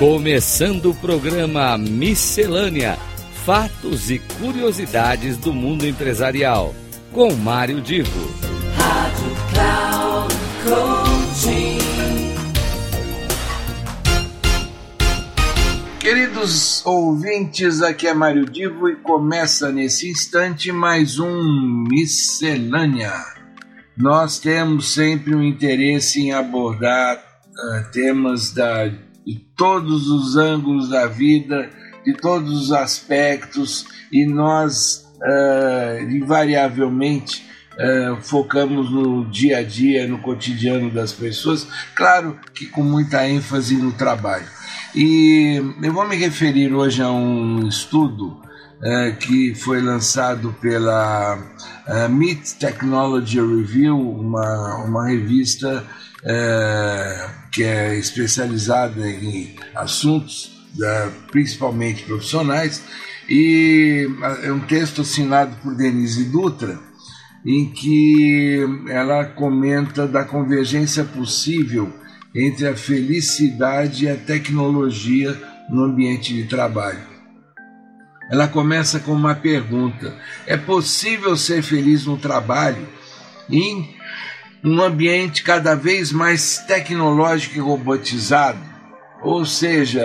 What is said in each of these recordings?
Começando o programa Miscelânea: Fatos e Curiosidades do Mundo Empresarial, com Mário Divo. Rádio Cloud Queridos ouvintes, aqui é Mário Divo e começa nesse instante mais um Miscelânea. Nós temos sempre um interesse em abordar uh, temas da, de todos os ângulos da vida, de todos os aspectos, e nós, uh, invariavelmente, uh, focamos no dia a dia, no cotidiano das pessoas, claro que com muita ênfase no trabalho. E eu vou me referir hoje a um estudo que foi lançado pela uh, Meet Technology Review, uma, uma revista uh, que é especializada em assuntos uh, principalmente profissionais, e é um texto assinado por Denise Dutra, em que ela comenta da convergência possível entre a felicidade e a tecnologia no ambiente de trabalho. Ela começa com uma pergunta: é possível ser feliz no trabalho em um ambiente cada vez mais tecnológico e robotizado? Ou seja,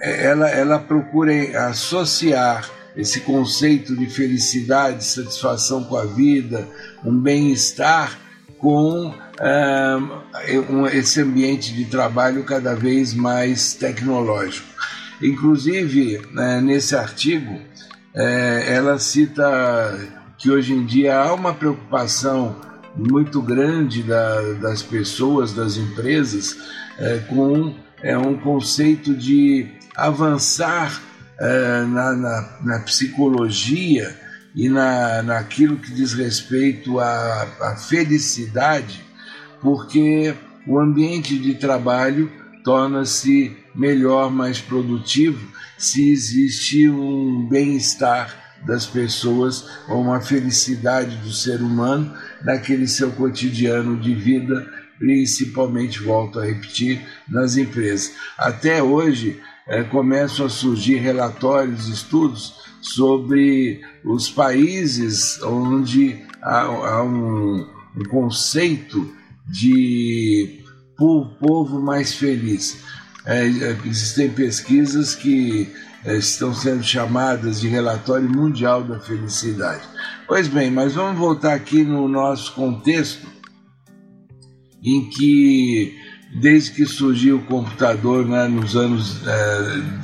ela, ela procura associar esse conceito de felicidade, satisfação com a vida, um bem-estar com esse ambiente de trabalho cada vez mais tecnológico. Inclusive, nesse artigo, ela cita que hoje em dia há uma preocupação muito grande das pessoas, das empresas, com um conceito de avançar na, na, na psicologia e na, naquilo que diz respeito à, à felicidade, porque o ambiente de trabalho torna-se melhor, mais produtivo, se existe um bem-estar das pessoas ou uma felicidade do ser humano naquele seu cotidiano de vida, principalmente, volto a repetir, nas empresas. Até hoje eh, começam a surgir relatórios, estudos sobre os países onde há, há um, um conceito de povo mais feliz. existem pesquisas que estão sendo chamadas de relatório mundial da felicidade. Pois bem, mas vamos voltar aqui no nosso contexto em que desde que surgiu o computador né, nos anos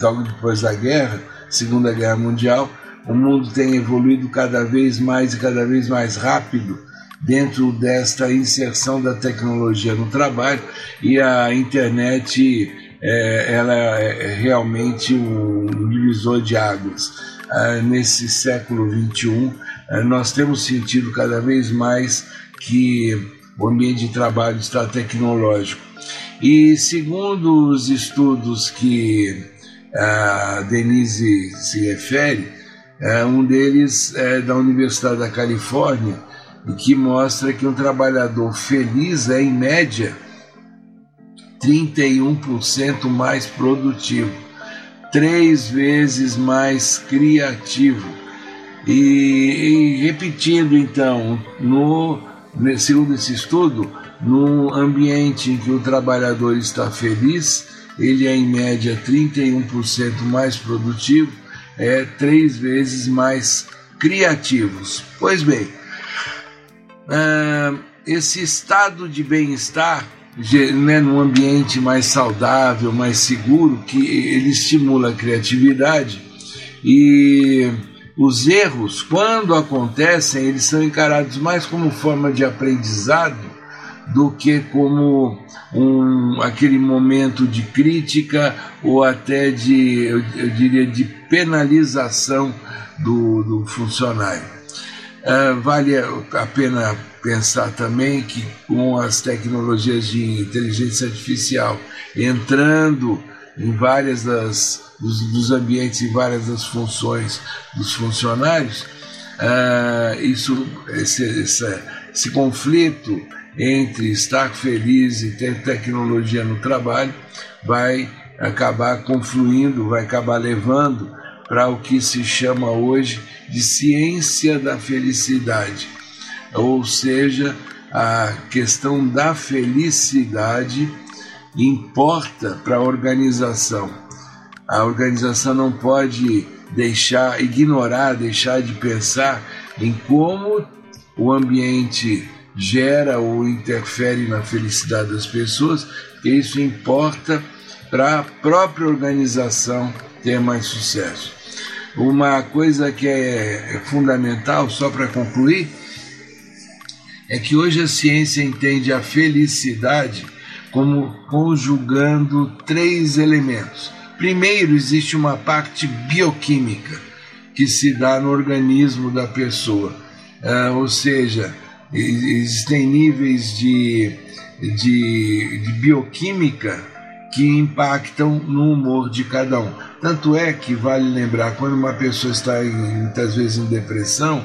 logo depois da guerra, Segunda Guerra Mundial, o mundo tem evoluído cada vez mais e cada vez mais rápido dentro desta inserção da tecnologia no trabalho e a internet ela é realmente um divisor de águas. Nesse século XXI, nós temos sentido cada vez mais que o ambiente de trabalho está tecnológico. E segundo os estudos que a Denise se refere, um deles é da Universidade da Califórnia, e que mostra que um trabalhador feliz é, em média, 31% mais produtivo, três vezes mais criativo. E, e repetindo, então, no, segundo esse estudo, no ambiente em que o trabalhador está feliz, ele é, em média, 31% mais produtivo, é três vezes mais criativos. Pois bem, esse estado de bem-estar né, num ambiente mais saudável, mais seguro, que ele estimula a criatividade e os erros, quando acontecem, eles são encarados mais como forma de aprendizado do que como um, aquele momento de crítica ou até de, eu, eu diria, de penalização do, do funcionário. Uh, vale a pena pensar também que com as tecnologias de inteligência artificial entrando em várias das dos, dos ambientes e várias das funções dos funcionários, uh, isso, esse, esse, esse conflito entre estar feliz e ter tecnologia no trabalho vai acabar confluindo, vai acabar levando para o que se chama hoje de ciência da felicidade, ou seja, a questão da felicidade importa para a organização. A organização não pode deixar, ignorar, deixar de pensar em como o ambiente gera ou interfere na felicidade das pessoas, isso importa para a própria organização ter mais sucesso. Uma coisa que é fundamental, só para concluir, é que hoje a ciência entende a felicidade como conjugando três elementos. Primeiro, existe uma parte bioquímica que se dá no organismo da pessoa, uh, ou seja, existem níveis de, de, de bioquímica que impactam no humor de cada um. Tanto é que vale lembrar, quando uma pessoa está muitas vezes em depressão,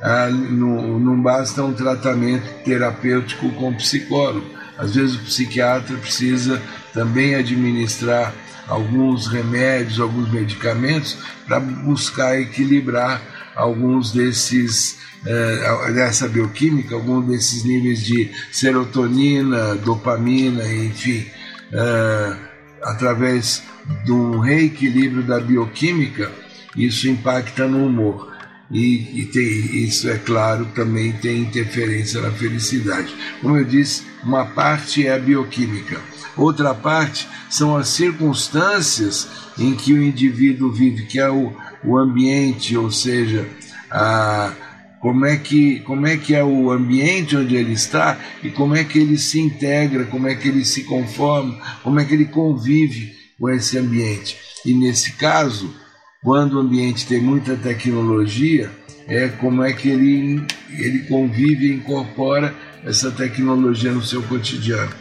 ah, não, não basta um tratamento terapêutico com psicólogo. Às vezes o psiquiatra precisa também administrar alguns remédios, alguns medicamentos para buscar equilibrar alguns desses eh, dessa bioquímica, alguns desses níveis de serotonina, dopamina, enfim, uh, através do reequilíbrio da bioquímica, isso impacta no humor. E, e tem, isso, é claro, também tem interferência na felicidade. Como eu disse, uma parte é a bioquímica, outra parte são as circunstâncias em que o indivíduo vive, que é o, o ambiente, ou seja, a, como é que como é que é o ambiente onde ele está e como é que ele se integra, como é que ele se conforma, como é que ele convive com esse ambiente. E nesse caso, quando o ambiente tem muita tecnologia, é como é que ele ele convive e incorpora essa tecnologia no seu cotidiano.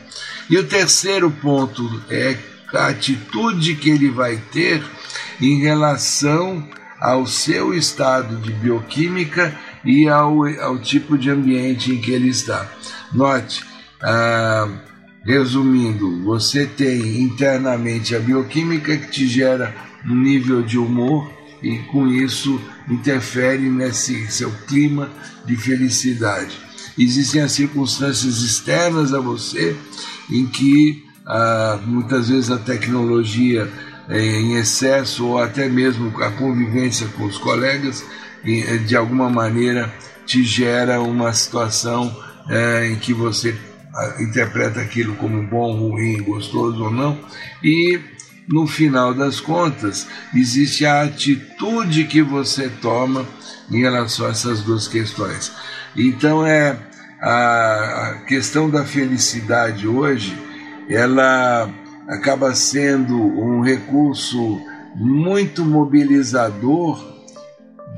E o terceiro ponto é a atitude que ele vai ter em relação ao seu estado de bioquímica e ao, ao tipo de ambiente em que ele está. Note, ah, resumindo, você tem internamente a bioquímica que te gera um nível de humor e com isso interfere nesse seu clima de felicidade. Existem as circunstâncias externas a você em que ah, muitas vezes a tecnologia em excesso ou até mesmo a convivência com os colegas de alguma maneira te gera uma situação em que você interpreta aquilo como bom, ruim, gostoso ou não, e no final das contas existe a atitude que você toma em relação a essas duas questões. Então é a questão da felicidade hoje, ela acaba sendo um recurso muito mobilizador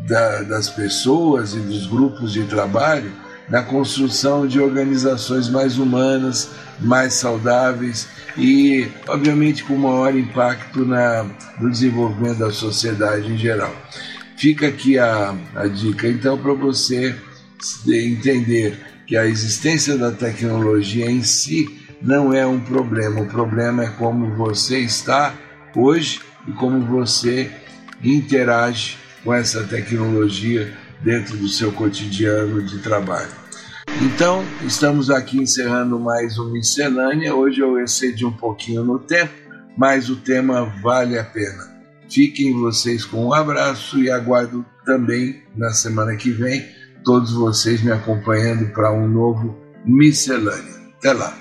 da, das pessoas e dos grupos de trabalho na construção de organizações mais humanas, mais saudáveis e, obviamente, com maior impacto na, no desenvolvimento da sociedade em geral. Fica aqui a, a dica, então, para você entender que a existência da tecnologia em si não é um problema, o problema é como você está hoje e como você interage com essa tecnologia dentro do seu cotidiano de trabalho. Então, estamos aqui encerrando mais um Miscelânea. Hoje eu excedi um pouquinho no tempo, mas o tema vale a pena. Fiquem vocês com um abraço e aguardo também na semana que vem todos vocês me acompanhando para um novo Miscelânea. Até lá!